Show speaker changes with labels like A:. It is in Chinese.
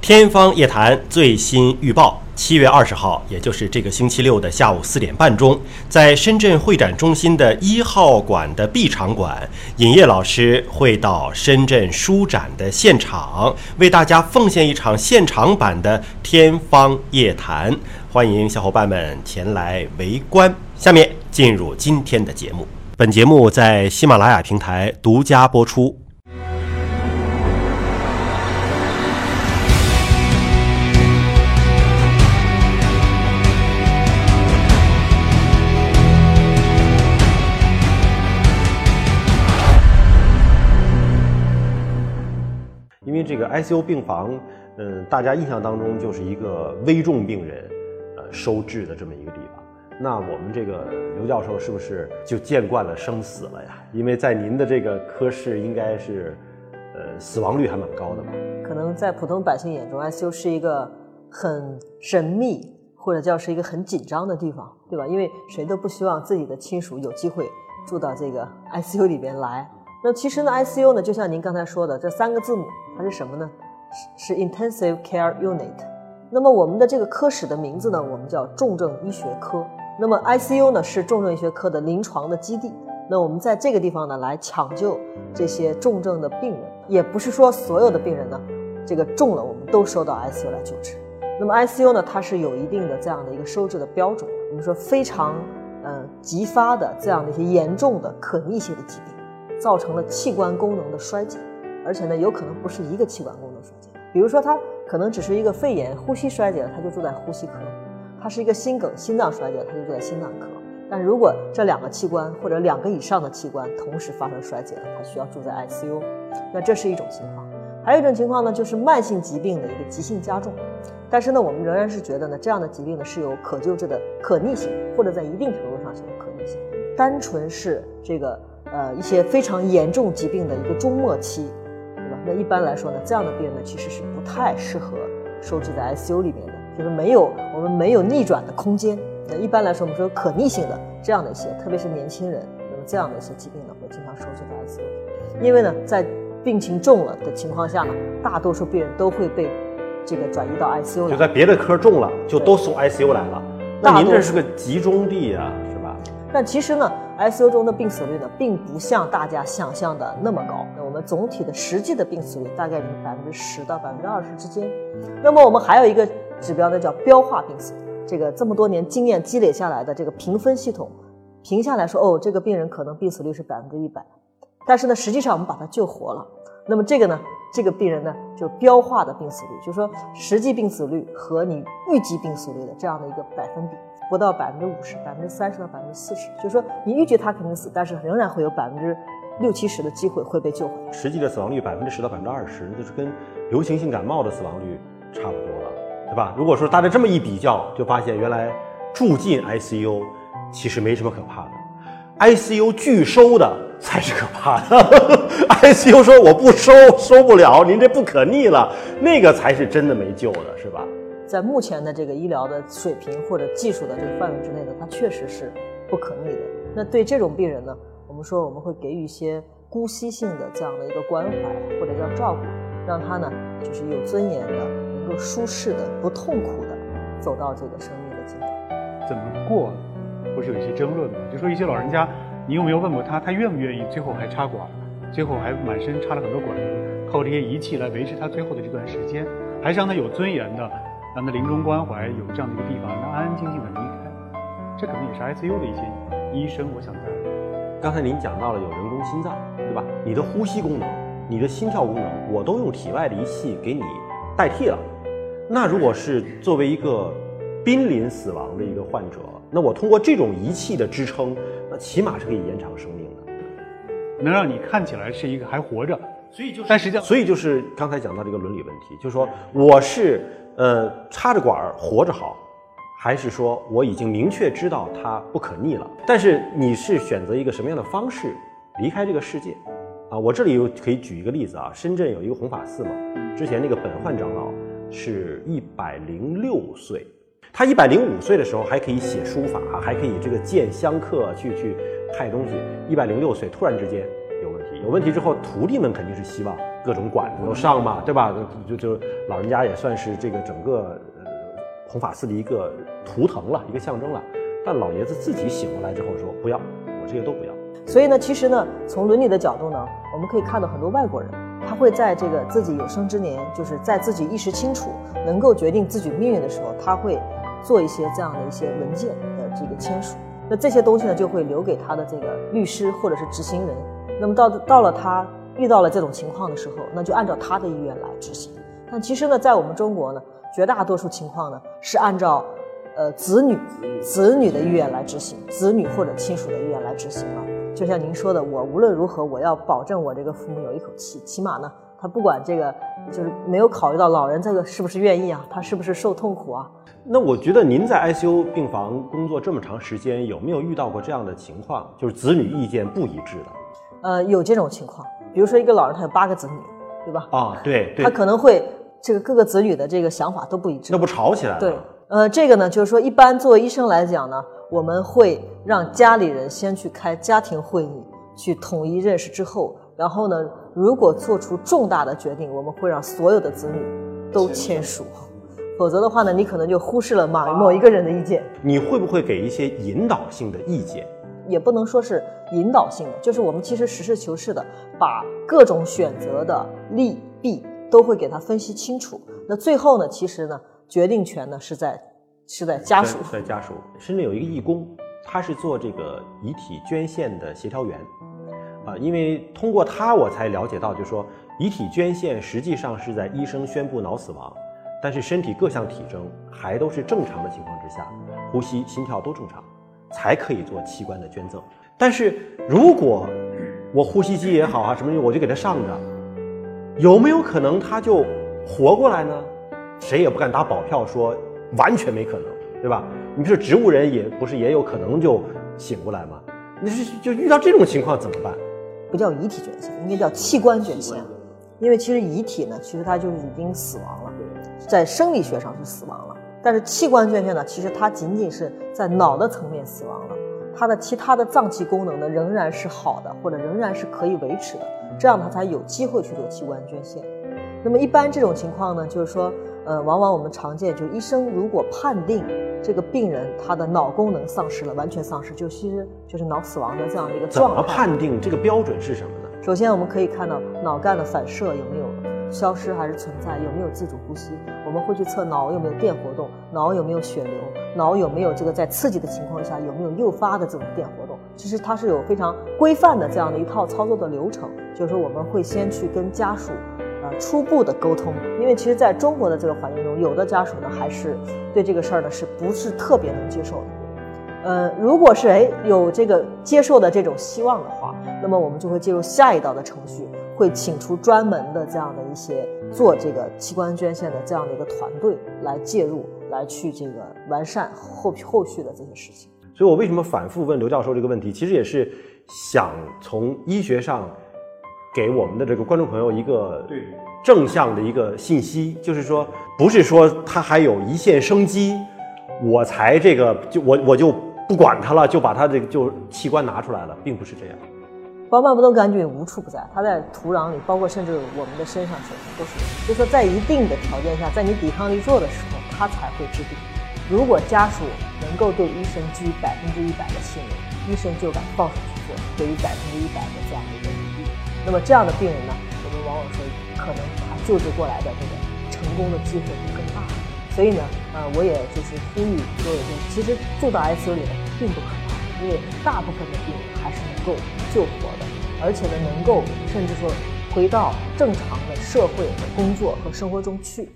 A: 天方夜谭最新预报：七月二十号，也就是这个星期六的下午四点半钟，在深圳会展中心的一号馆的 B 场馆，尹烨老师会到深圳书展的现场，为大家奉献一场现场版的《天方夜谭》，欢迎小伙伴们前来围观。下面进入今天的节目，本节目在喜马拉雅平台独家播出。这个 ICU 病房，嗯，大家印象当中就是一个危重病人，呃，收治的这么一个地方。那我们这个刘教授是不是就见惯了生死了呀？因为在您的这个科室，应该是，呃，死亡率还蛮高的吧？
B: 可能在普通百姓眼中，ICU 是一个很神秘，或者叫是一个很紧张的地方，对吧？因为谁都不希望自己的亲属有机会住到这个 ICU 里边来。那其实呢，ICU 呢，就像您刚才说的，这三个字母它是什么呢？是是 Intensive Care Unit。那么我们的这个科室的名字呢，我们叫重症医学科。那么 ICU 呢，是重症医学科的临床的基地。那我们在这个地方呢，来抢救这些重症的病人，也不是说所有的病人呢，这个重了我们都收到 ICU 来救治。那么 ICU 呢，它是有一定的这样的一个收治的标准。我们说非常呃急发的这样的一些严重的可逆性的疾病。造成了器官功能的衰竭，而且呢，有可能不是一个器官功能衰竭。比如说，他可能只是一个肺炎，呼吸衰竭了，他就住在呼吸科；他是一个心梗，心脏衰竭了，他就住在心脏科。但如果这两个器官或者两个以上的器官同时发生衰竭了，他需要住在 ICU。那这是一种情况。还有一种情况呢，就是慢性疾病的一个急性加重。但是呢，我们仍然是觉得呢，这样的疾病呢是有可救治的可逆性，或者在一定程度上是有可逆性。单纯是这个。呃，一些非常严重疾病的一个终末期，对吧？那一般来说呢，这样的病人呢，其实是不太适合收治在 ICU 里面的，就是没有我们没有逆转的空间。那一般来说，我们说可逆性的这样的一些，特别是年轻人，那么这样的一些疾病呢，会经常收治在 ICU。因为呢，在病情重了的情况下呢，大多数病人都会被这个转移到 ICU 来。
A: 就在别的科重了，就都送 ICU 来了。那您这是个集中地啊？
B: 但其实呢。ICU 中的病死率呢，并不像大家想象的那么高。那我们总体的实际的病死率大概就是百分之十到百分之二十之间。那么我们还有一个指标呢，叫标化病死。这个这么多年经验积累下来的这个评分系统，评下来说，哦，这个病人可能病死率是百分之一百。但是呢，实际上我们把他救活了。那么这个呢，这个病人呢，就标化的病死率，就是说实际病死率和你预计病死率的这样的一个百分比。不到百分之五十，百分之三十到百分之四十，就是说你预计他肯定死，但是仍然会有百分之六七十的机会会被救回。
A: 实际的死亡率百分之十到百分之二十，就是跟流行性感冒的死亡率差不多了，对吧？如果说大家这么一比较，就发现原来住进 ICU 其实没什么可怕的，ICU 拒收的才是可怕的。ICU 说我不收，收不了，您这不可逆了，那个才是真的没救的，是吧？
B: 在目前的这个医疗的水平或者技术的这个范围之内呢，它确实是不可逆的。那对这种病人呢，我们说我们会给予一些姑息性的这样的一个关怀或者叫照顾，让他呢就是有尊严的、能够舒适的、不痛苦的走到这个生命的尽头。
C: 怎么过，不是有一些争论吗？就说一些老人家，你有没有问过他，他愿不愿意最后还插管，最后还满身插了很多管子，靠这些仪器来维持他最后的这段时间，还是让他有尊严的？让他临终关怀有这样的一个地方，让他安安静静的离开，这可能也是 ICU 的一些医生，我想在。
A: 刚才您讲到了有人工心脏，对吧？你的呼吸功能、你的心跳功能，我都用体外的仪器给你代替了。那如果是作为一个濒临死亡的一个患者，那我通过这种仪器的支撑，那起码是可以延长生命的，
C: 能让你看起来是一个还活着。
A: 所以就，
C: 但实际上，
A: 所以就是刚才讲到这个伦理问题，就是说我是。呃，插着管儿活着好，还是说我已经明确知道它不可逆了？但是你是选择一个什么样的方式离开这个世界？啊，我这里又可以举一个例子啊，深圳有一个弘法寺嘛，之前那个本焕长老是一百零六岁，他一百零五岁的时候还可以写书法，还可以这个见香客去去派东西，一百零六岁突然之间有问题，有问题之后徒弟们肯定是希望。各种管子都上嘛，对吧？就就老人家也算是这个整个呃弘法寺的一个图腾了，一个象征了。但老爷子自己醒过来之后说：“不要，我这些都不要。”
B: 所以呢，其实呢，从伦理的角度呢，我们可以看到很多外国人，他会在这个自己有生之年，就是在自己意识清楚、能够决定自己命运的时候，他会做一些这样的一些文件的这个签署。那这些东西呢，就会留给他的这个律师或者是执行人。那么到到了他遇到了这种情况的时候，那就按照他的意愿来执行。但其实呢，在我们中国呢，绝大多数情况呢是按照，呃，子女子女的意愿来执行，子女或者亲属的意愿来执行了。就像您说的，我无论如何，我要保证我这个父母有一口气，起码呢，他不管这个，就是没有考虑到老人这个是不是愿意啊，他是不是受痛苦啊。
A: 那我觉得您在 ICU 病房工作这么长时间，有没有遇到过这样的情况，就是子女意见不一致的？
B: 呃，有这种情况，比如说一个老人他有八个子女，对吧？
A: 啊，对，
B: 他可能会这个各个子女的这个想法都不一致，
A: 那不吵起来了？
B: 对，呃，这个呢，就是说一般作为医生来讲呢，我们会让家里人先去开家庭会议，去统一认识之后，然后呢，如果做出重大的决定，我们会让所有的子女都签署。否则的话呢，你可能就忽视了某某一个人的意见。
A: 你会不会给一些引导性的意见？
B: 也不能说是引导性的，就是我们其实实事求是的把各种选择的利弊都会给他分析清楚。那最后呢，其实呢，决定权呢是在是在家属，
A: 在家属。深圳有一个义工，他是做这个遗体捐献的协调员，啊，因为通过他我才了解到，就是说遗体捐献实际上是在医生宣布脑死亡。但是身体各项体征还都是正常的情况之下，呼吸、心跳都正常，才可以做器官的捐赠。但是如果我呼吸机也好啊，什么我就给他上着，有没有可能他就活过来呢？谁也不敢打保票说完全没可能，对吧？你说植物人也不是也有可能就醒过来吗？你是就遇到这种情况怎么办？
B: 不叫遗体捐献，应该叫器官捐献，因为其实遗体呢，其实它就是已经死亡了。在生理学上是死亡了，但是器官捐献呢，其实它仅仅是在脑的层面死亡了，它的其他的脏器功能呢仍然是好的，或者仍然是可以维持的，这样它才有机会去做器官捐献。那么一般这种情况呢，就是说，呃，往往我们常见，就医生如果判定这个病人他的脑功能丧失了，完全丧失，就其实就是脑死亡的这样的一个状
A: 态。怎么判定这个标准是什么呢？
B: 首先我们可以看到脑干的反射有没有。消失还是存在？有没有自主呼吸？我们会去测脑有没有电活动，脑有没有血流，脑有没有这个在刺激的情况下有没有诱发的这种电活动？其实它是有非常规范的这样的一套操作的流程。就是我们会先去跟家属，呃，初步的沟通，因为其实在中国的这个环境中，有的家属呢还是对这个事儿呢是不是特别能接受的？呃，如果是哎有这个接受的这种希望的话，那么我们就会进入下一道的程序。会请出专门的这样的一些做这个器官捐献的这样的一个团队来介入，来去这个完善后后续的这些事情。
A: 所以我为什么反复问刘教授这个问题，其实也是想从医学上给我们的这个观众朋友一个对正向的一个信息，就是说，不是说他还有一线生机，我才这个就我我就不管他了，就把他这个就器官拿出来了，并不是这样。
B: 黄斑部窦杆菌无处不在，它在土壤里，包括甚至我们的身上、手上都是。就说在一定的条件下，在你抵抗力弱的时候，它才会治病。如果家属能够对医生居百分之一百的信任，医生就敢放手去做，给予百分之一百的这样的一个努力。那么这样的病人呢，我们往往说，可能他救治过来的这个成功的机会就更大。所以呢，呃，我也就是呼吁所有人，其实住到 ICU 里呢，并不可，因为大部分的病人还是能够救活的。而且呢，能够甚至说回到正常的社会和工作和生活中去。